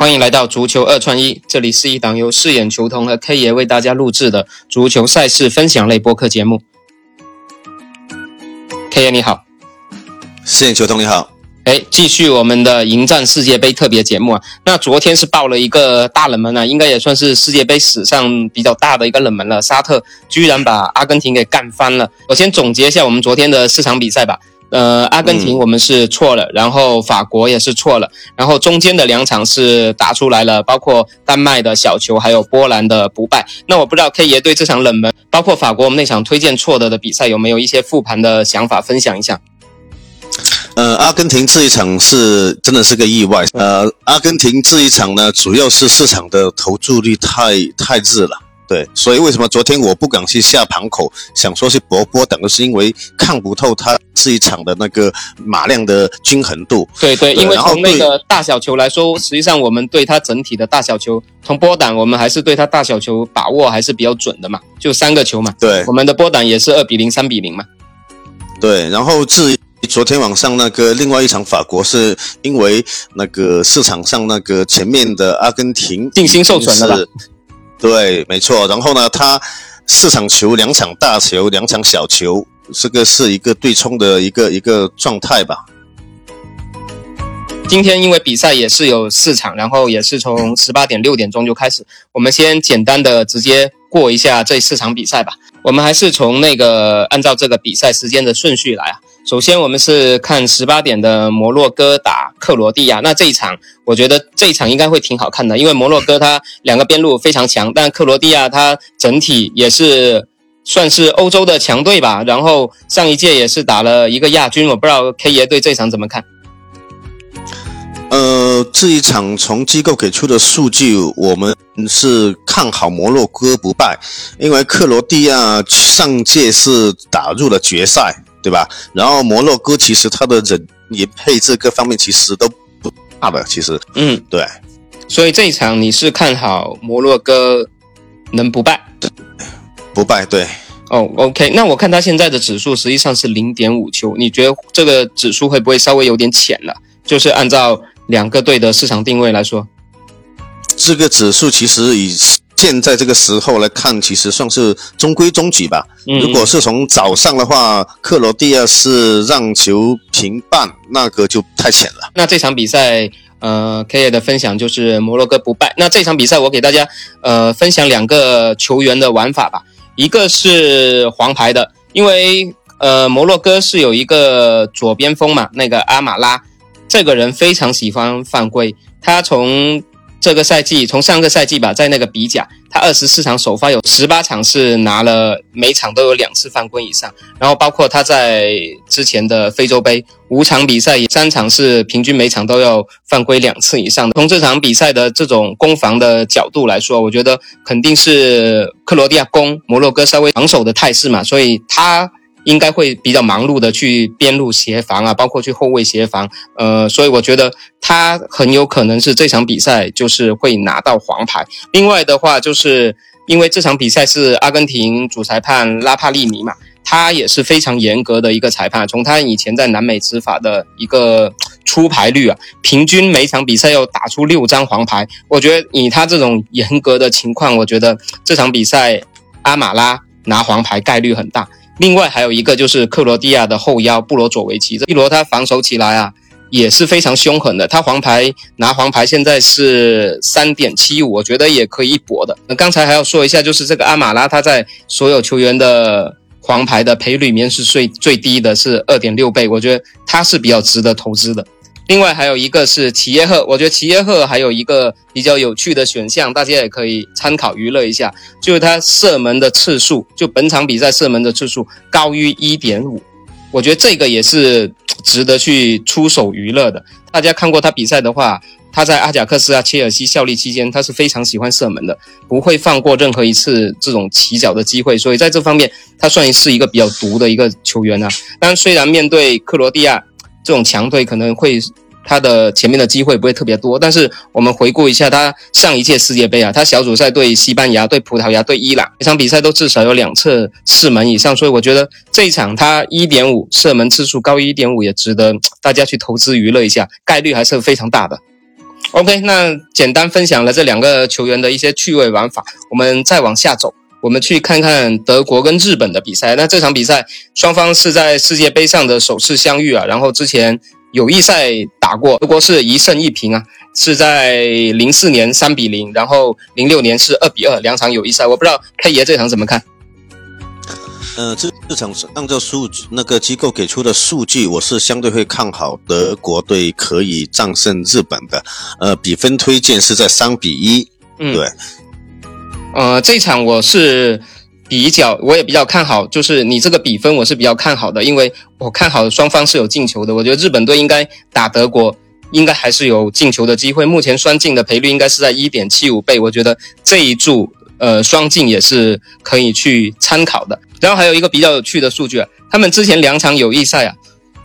欢迎来到足球二串一，这里是一档由饰演球童和 K 爷为大家录制的足球赛事分享类播客节目。K 爷你好，饰演球童你好。哎，继续我们的迎战世界杯特别节目啊！那昨天是爆了一个大冷门啊，应该也算是世界杯史上比较大的一个冷门了。沙特居然把阿根廷给干翻了。我先总结一下我们昨天的四场比赛吧。呃，阿根廷我们是错了，然后法国也是错了，然后中间的两场是打出来了，包括丹麦的小球，还有波兰的不败。那我不知道 K 爷对这场冷门，包括法国我们那场推荐错的的比赛，有没有一些复盘的想法分享一下？呃，阿根廷这一场是真的是个意外。呃，阿根廷这一场呢，主要是市场的投注率太太热了。对，所以为什么昨天我不敢去下盘口，想说是博波等，是因为看不透它这一场的那个马量的均衡度。对对，因为从那个大小球来说，实际上我们对它整体的大小球，从波胆我们还是对它大小球把握还是比较准的嘛，就三个球嘛。对，我们的波胆也是二比零、三比零嘛。对，然后至于昨天晚上那个另外一场法国，是因为那个市场上那个前面的阿根廷定心受损了。对，没错。然后呢，他四场球，两场大球，两场小球，这个是一个对冲的一个一个状态吧。今天因为比赛也是有四场，然后也是从十八点六点钟就开始。我们先简单的直接过一下这四场比赛吧。我们还是从那个按照这个比赛时间的顺序来啊。首先，我们是看十八点的摩洛哥打克罗地亚。那这一场，我觉得这一场应该会挺好看的，因为摩洛哥它两个边路非常强，但克罗地亚它整体也是算是欧洲的强队吧。然后上一届也是打了一个亚军，我不知道 K 爷对这场怎么看？呃，这一场从机构给出的数据，我们是看好摩洛哥不败，因为克罗地亚上届是打入了决赛。对吧？然后摩洛哥其实它的人员配置各方面其实都不大的，其实，嗯，对。所以这一场你是看好摩洛哥能不败？不败，对。哦，OK，那我看它现在的指数实际上是零点五球，你觉得这个指数会不会稍微有点浅了？就是按照两个队的市场定位来说，这个指数其实以。现在这个时候来看，其实算是中规中矩吧。如果是从早上的话，克罗地亚是让球平半，那个就太浅了。那这场比赛，呃，K 爷的分享就是摩洛哥不败。那这场比赛我给大家呃分享两个球员的玩法吧。一个是黄牌的，因为呃摩洛哥是有一个左边锋嘛，那个阿马拉，这个人非常喜欢犯规，他从。这个赛季，从上个赛季吧，在那个比甲，他二十四场首发有十八场是拿了，每场都有两次犯规以上。然后包括他在之前的非洲杯五场比赛，三场是平均每场都要犯规两次以上的。从这场比赛的这种攻防的角度来说，我觉得肯定是克罗地亚攻，摩洛哥稍微防守的态势嘛，所以他。应该会比较忙碌的去边路协防啊，包括去后卫协防，呃，所以我觉得他很有可能是这场比赛就是会拿到黄牌。另外的话，就是因为这场比赛是阿根廷主裁判拉帕利尼嘛，他也是非常严格的一个裁判。从他以前在南美执法的一个出牌率啊，平均每场比赛要打出六张黄牌。我觉得以他这种严格的情况，我觉得这场比赛阿马拉拿黄牌概率很大。另外还有一个就是克罗地亚的后腰布罗佐维奇，这一罗他防守起来啊也是非常凶狠的。他黄牌拿黄牌现在是三点七五，我觉得也可以一搏的。那刚才还要说一下，就是这个阿马拉他在所有球员的黄牌的赔率里面是最最低的，是二点六倍，我觉得他是比较值得投资的。另外还有一个是齐耶赫，我觉得齐耶赫还有一个比较有趣的选项，大家也可以参考娱乐一下，就是他射门的次数，就本场比赛射门的次数高于一点五，我觉得这个也是值得去出手娱乐的。大家看过他比赛的话，他在阿贾克斯啊、切尔西效力期间，他是非常喜欢射门的，不会放过任何一次这种起脚的机会，所以在这方面他算是一个比较毒的一个球员啊。但虽然面对克罗地亚。这种强队可能会他的前面的机会不会特别多，但是我们回顾一下他上一届世界杯啊，他小组赛对西班牙、对葡萄牙、对伊朗，每场比赛都至少有两次射门以上，所以我觉得这一场他一点五射门次数高于一点五也值得大家去投资娱乐一下，概率还是非常大的。OK，那简单分享了这两个球员的一些趣味玩法，我们再往下走，我们去看看德国跟日本的比赛。那这场比赛双方是在世界杯上的首次相遇啊，然后之前友谊赛打过，德国是一胜一平啊，是在零四年三比零，然后零六年是二比二，两场友谊赛。我不知道 K 爷这场怎么看？呃，这这场按照数据那个机构给出的数据，我是相对会看好德国队可以战胜日本的。呃，比分推荐是在三比一。嗯，对。呃，这场我是比较，我也比较看好，就是你这个比分我是比较看好的，因为我看好双方是有进球的。我觉得日本队应该打德国，应该还是有进球的机会。目前双进的赔率应该是在一点七五倍，我觉得这一注呃双进也是可以去参考的。然后还有一个比较有趣的数据啊，他们之前两场友谊赛啊，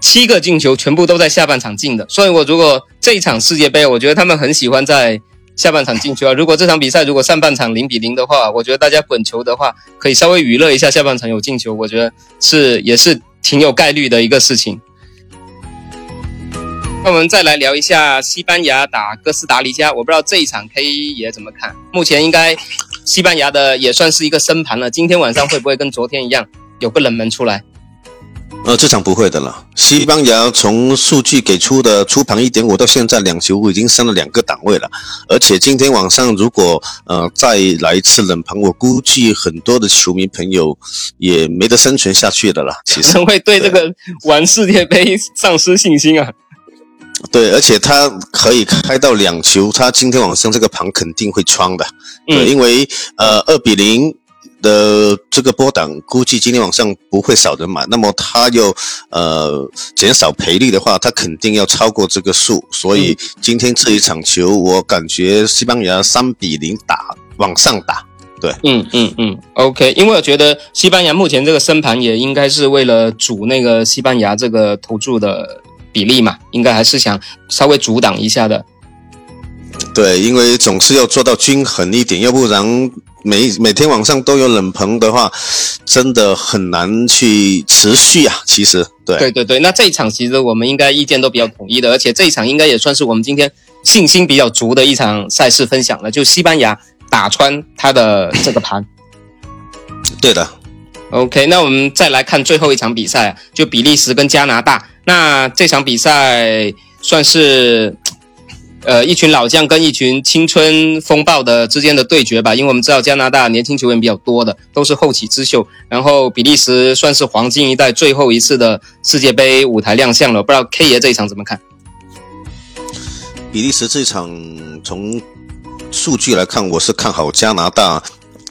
七个进球全部都在下半场进的。所以我如果这一场世界杯，我觉得他们很喜欢在下半场进球啊。如果这场比赛如果上半场零比零的话，我觉得大家滚球的话，可以稍微娱乐一下下半场有进球，我觉得是也是挺有概率的一个事情。那我们再来聊一下西班牙打哥斯达黎加，我不知道这一场 K 也怎么看，目前应该。西班牙的也算是一个升盘了，今天晚上会不会跟昨天一样有个冷门出来？呃，这场不会的了。西班牙从数据给出的出盘一点五到现在两球已经升了两个档位了，而且今天晚上如果呃再来一次冷盘，我估计很多的球迷朋友也没得生存下去的了。其实 会对这个玩世界杯丧失信心啊。对，而且他可以开到两球，他今天晚上这个盘肯定会穿的。对，因为呃二比零的这个波档，估计今天晚上不会少人买。那么他又呃减少赔率的话，他肯定要超过这个数。所以今天这一场球，我感觉西班牙三比零打往上打。对，嗯嗯嗯，OK。因为我觉得西班牙目前这个升盘也应该是为了主那个西班牙这个投注的。比例嘛，应该还是想稍微阻挡一下的。对，因为总是要做到均衡一点，要不然每每天晚上都有冷棚的话，真的很难去持续啊。其实，对，对对对。那这一场其实我们应该意见都比较统一的，而且这一场应该也算是我们今天信心比较足的一场赛事分享了。就西班牙打穿他的这个盘。对的。OK，那我们再来看最后一场比赛，就比利时跟加拿大。那这场比赛算是，呃，一群老将跟一群青春风暴的之间的对决吧。因为我们知道加拿大年轻球员比较多的，都是后起之秀。然后比利时算是黄金一代最后一次的世界杯舞台亮相了。不知道 K 爷这一场怎么看？比利时这场从数据来看，我是看好加拿大。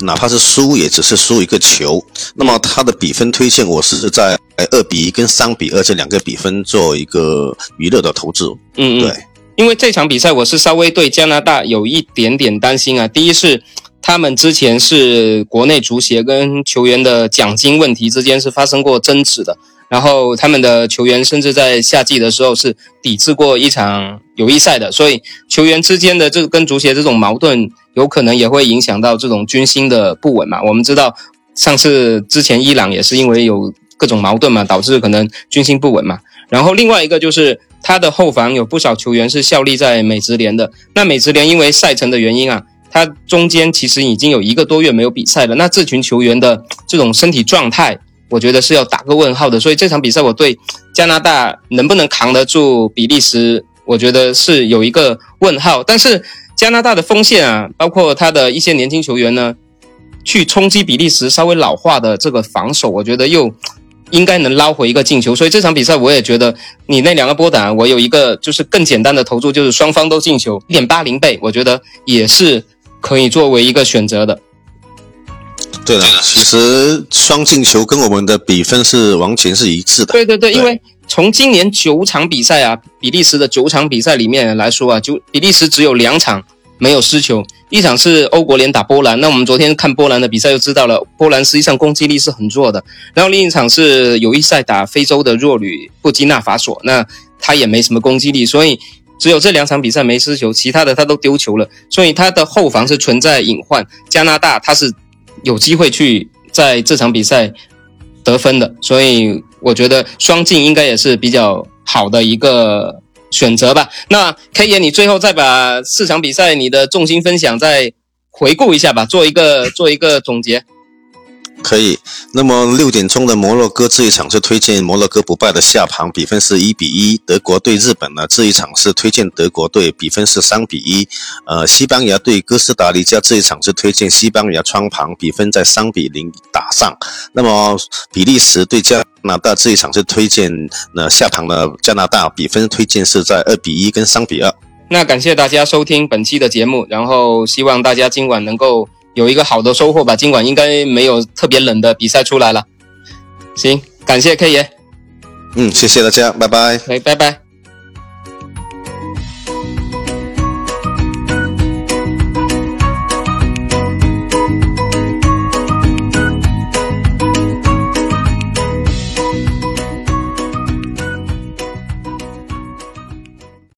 哪怕是输，也只是输一个球。那么他的比分推荐，我是在二比一跟三比二这两个比分做一个娱乐的投资。嗯嗯，对，因为这场比赛我是稍微对加拿大有一点点担心啊。第一是他们之前是国内足协跟球员的奖金问题之间是发生过争执的。然后他们的球员甚至在夏季的时候是抵制过一场友谊赛的，所以球员之间的这跟足协这种矛盾，有可能也会影响到这种军心的不稳嘛。我们知道上次之前伊朗也是因为有各种矛盾嘛，导致可能军心不稳嘛。然后另外一个就是他的后防有不少球员是效力在美职联的，那美职联因为赛程的原因啊，他中间其实已经有一个多月没有比赛了，那这群球员的这种身体状态。我觉得是要打个问号的，所以这场比赛我对加拿大能不能扛得住比利时，我觉得是有一个问号。但是加拿大的锋线啊，包括他的一些年轻球员呢，去冲击比利时稍微老化的这个防守，我觉得又应该能捞回一个进球。所以这场比赛我也觉得你那两个波胆，我有一个就是更简单的投注，就是双方都进球一点八零倍，我觉得也是可以作为一个选择的。对的，其实双进球跟我们的比分是完全是一致的。对对对，因为从今年九场比赛啊，比利时的九场比赛里面来说啊，就比利时只有两场没有失球，一场是欧国联打波兰。那我们昨天看波兰的比赛就知道了，波兰实际上攻击力是很弱的。然后另一场是友谊赛打非洲的弱旅布基纳法索，那他也没什么攻击力，所以只有这两场比赛没失球，其他的他都丢球了，所以他的后防是存在隐患。加拿大他是。有机会去在这场比赛得分的，所以我觉得双进应该也是比较好的一个选择吧。那 K 爷，你最后再把四场比赛你的重心分享再回顾一下吧，做一个做一个总结。可以。那么六点钟的摩洛哥这一场是推荐摩洛哥不败的下盘，比分是一比一。德国对日本呢这一场是推荐德国队，比分是三比一。呃，西班牙对哥斯达黎加这一场是推荐西班牙穿盘，比分在三比零打上。那么比利时对加拿大这一场是推荐那下盘的加拿大，比分推荐是在二比一跟三比二。那感谢大家收听本期的节目，然后希望大家今晚能够。有一个好的收获吧，今晚应该没有特别冷的比赛出来了。行，感谢 K 爷。嗯，谢谢大家，拜拜。哎，拜拜。